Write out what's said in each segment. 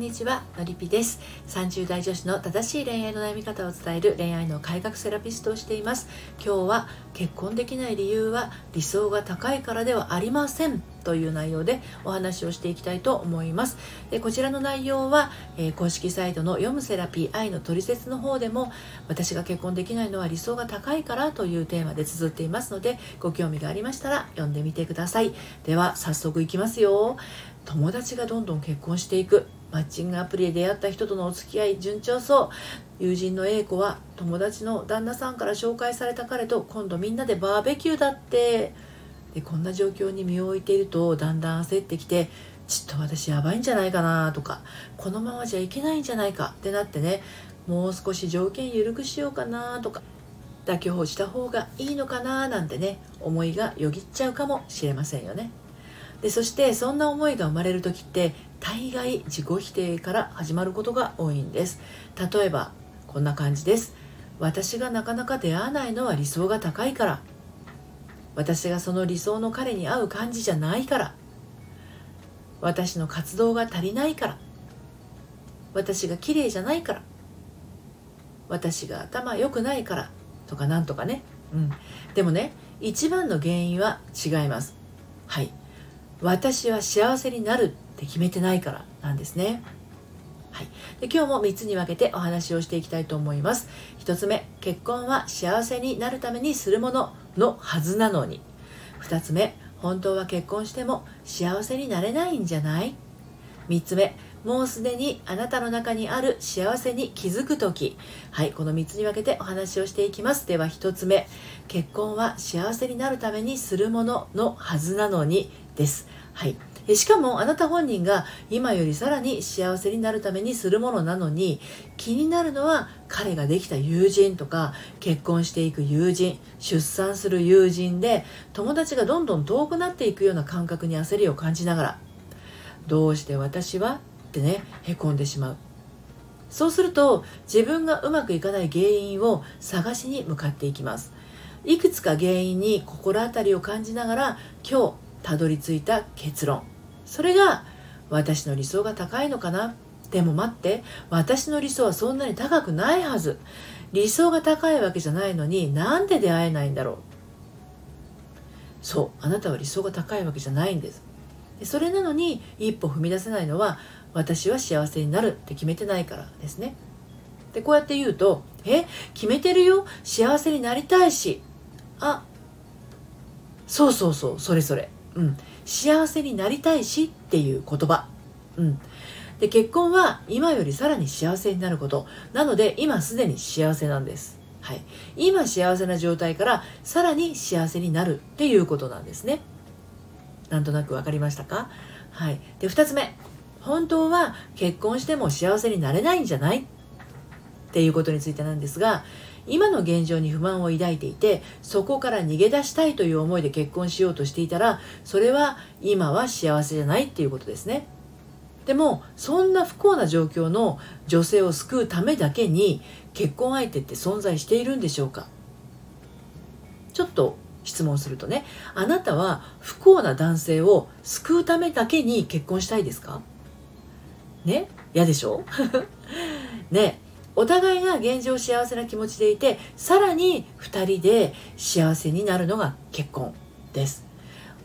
んにちはのりぴです。30代女子の正しい恋愛の悩み方を伝える恋愛の改革セラピストをしています。今日は結婚できない理由は理想が高いからではありません。という内容でお話をしていきたいと思います。でこちらの内容は、えー、公式サイトの読むセラピー愛のトリセツの方でも私が結婚できないのは理想が高いからというテーマで綴っていますのでご興味がありましたら読んでみてください。では早速いきますよ。友達がどんどん結婚していく。マッチングアプリで出会った人とのお付き合い順調そう。友人の A 子は友達の旦那さんから紹介された彼と今度みんなでバーベキューだって。でこんな状況に身を置いているとだんだん焦ってきてちょっと私やばいんじゃないかなとかこのままじゃいけないんじゃないかってなってねもう少し条件緩くしようかなとか妥協した方がいいのかななんてね思いがよぎっちゃうかもしれませんよね。でそしてそんな思いが生まれる時って大概自己否定から始まることが多いんです。例えばこんな感じです。私がなかなか出会わないのは理想が高いから。私がその理想の彼に合う感じじゃないから。私の活動が足りないから。私が綺麗じゃないから。私が頭良くないから。とかなんとかね、うん、でもね一番の原因は違います。はい。私は幸せになるって決めてないから。なんですね。はい、で今日も3つに分けてお話をしていきたいと思います。1つ目、結婚は幸せになるためにするもの。のはずなのに。2つ目、本当は結婚しても幸せになれないんじゃない？3つ目、もうすでにあなたの中にある幸せに気づく時はいこの3つに分けてお話をしていきますでは1つ目結婚は幸せになるためにするもののはずなのにです。はい。しかもあなた本人が今よりさらに幸せになるためにするものなのに気になるのは彼ができた友人とか結婚していく友人出産する友人で友達がどんどん遠くなっていくような感覚に焦りを感じながらどうして私はってねへこんでしまう。そうすると自分がうまくいかない原因を探しに向かっていきます。いくつか原因に心当たりを感じながら今日たどり着いた結論。それが私の理想が高いのかな？でも待って私の理想はそんなに高くないはず。理想が高いわけじゃないのになんで出会えないんだろう？そうあなたは理想が高いわけじゃないんです。それなのに一歩踏み出せないのは私は幸せになるって決めてないからですね。でこうやって言うと「え決めてるよ？幸せになりたいし。あそうそうそうそれそれ。うん、幸せになりたいしっていう言葉、うん、で結婚は今よりさらに幸せになること。なので今すでに幸せなんです、はい、今幸せな状態からさらに幸せになるっていうことなんですね。なんとなく分かりましたか？はい。で2つ目。本当は結婚しても幸せになれないんじゃない？っていうことについてなんですが今の現状に不満を抱いていてそこから逃げ出したいという思いで結婚しようとしていたらそれは今は幸せじゃないっていうことですね。でもそんな不幸な状況の女性を救うためだけに結婚相手って存在しているんでしょうか？ちょっと質問するとねあなたは不幸な男性を救うためだけに結婚したいですか？ね？嫌でしょ？ね？お互いが現状幸せな気持ちでいてさらに2人で幸せになるのが結婚です。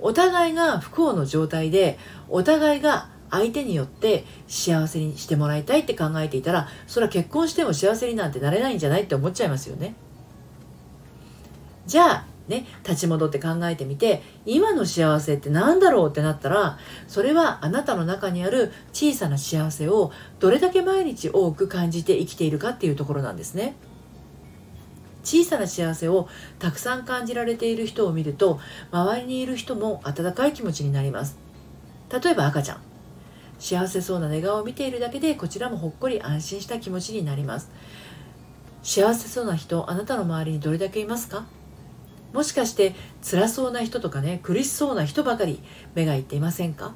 お互いが不幸の状態でお互いが相手によって幸せにしてもらいたいって考えていたらそれは結婚しても幸せになんてなれないんじゃないって思っちゃいますよね。じゃあね、立ち戻って考えてみて今の幸せって何だろうってなったらそれはあなたの中にある小さな幸せをどれだけ毎日多く感じて生きているかっていうところなんですね。小さな幸せをたくさん感じられている人を見ると周りにいる人も温かい気持ちになります。例えば赤ちゃん。幸せそうな寝顔を見ているだけでこちらもほっこり安心した気持ちになります。幸せそうな人あなたの周りにどれだけいますか？もしかして辛そうな人とかね苦しそうな人ばかり目がいっていませんか？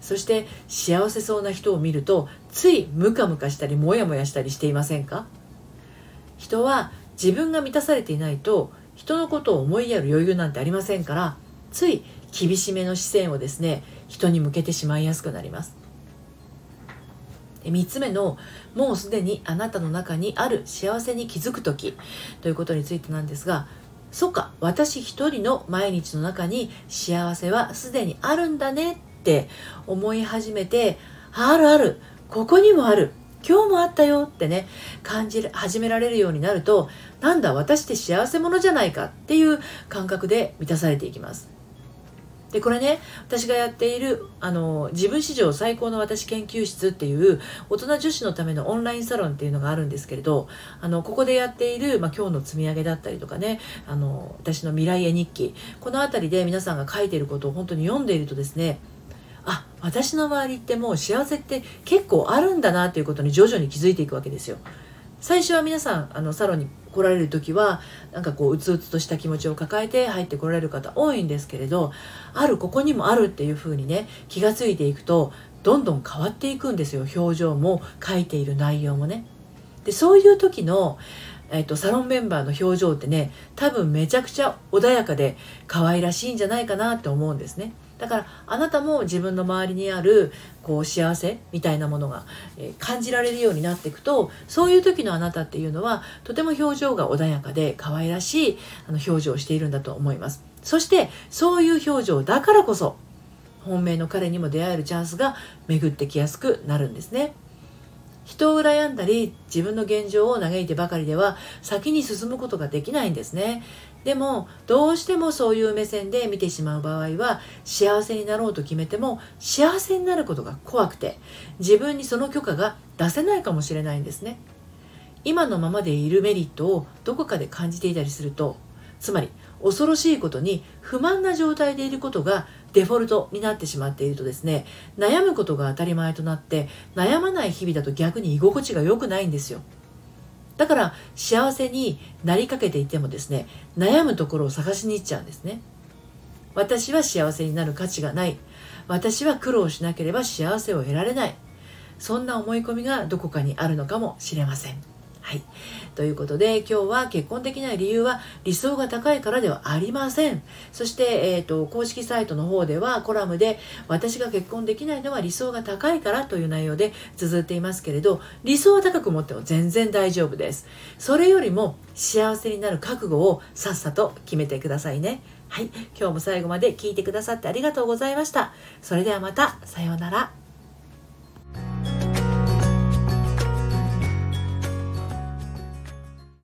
そして幸せそうな人を見るとついムカムカしたりモヤモヤしたりしていませんか？人は自分が満たされていないと人のことを思いやる余裕なんてありませんからつい厳しめの視線をですね人に向けてしまいやすくなります。3つ目のもうすでにあなたの中にある幸せに気づく時ということについてなんですがそっか私一人の毎日の中に幸せはすでにあるんだねって思い始めてあるあるここにもある今日もあったよってね感じ始められるようになるとなんだ私って幸せ者じゃないかっていう感覚で満たされていきます。でこれね私がやっているあの自分史上最高の私研究室っていう大人女子のためのオンラインサロンっていうのがあるんですけれどあのここでやっている、まあ、今日の積み上げだったりとかねあの私の未来絵日記この辺りで皆さんが書いていることを本当に読んでいるとですねあ私の周りってもう幸せって結構あるんだなっていうことに徐々に気づいていくわけですよ。最初は皆さんあのサロンに来られる時はなんかこううつうつとした気持ちを抱えて入ってこられる方多いんですけれどあるここにもあるっていうふうにね気が付いていくとどんどん変わっていくんですよ表情も書いている内容もね。でそういう時のえっと、サロンメンバーの表情ってね多分めちゃくちゃ穏やかで可愛らしいんじゃないかなって思うんですね。だからあなたも自分の周りにあるこう幸せみたいなものが、え、感じられるようになっていくとそういう時のあなたっていうのはとても表情が穏やかで可愛らしいあの表情をしているんだと思いますそしてそういう表情だからこそ本命の彼にも出会えるチャンスが巡ってきやすくなるんですね人を羨んだり自分の現状を嘆いてばかりでは先に進むことができないんですね。でもどうしてもそういう目線で見てしまう場合は幸せになろうと決めても幸せになることが怖くて自分にその許可が出せないかもしれないんですね。今のままでいるメリットをどこかで感じていたりするとつまり恐ろしいことに不満な状態でいることがデフォルトになってしまっているとですね悩むことが当たり前となって悩まない日々だと逆に居心地が良くないんですよ。だから幸せになりかけていてもですね悩むところを探しに行っちゃうんですね。私は幸せになる価値がない。私は苦労しなければ幸せを得られない。そんな思い込みがどこかにあるのかもしれません。はい。ということで、今日は結婚できない理由は理想が高いからではありません。そして、えっ、ー、と、公式サイトの方ではコラムで、私が結婚できないのは理想が高いからという内容で綴っていますけれど、理想は高く持っても全然大丈夫です。それよりも幸せになる覚悟をさっさと決めてくださいね。はい。今日も最後まで聞いてくださってありがとうございました。それではまた、さようなら。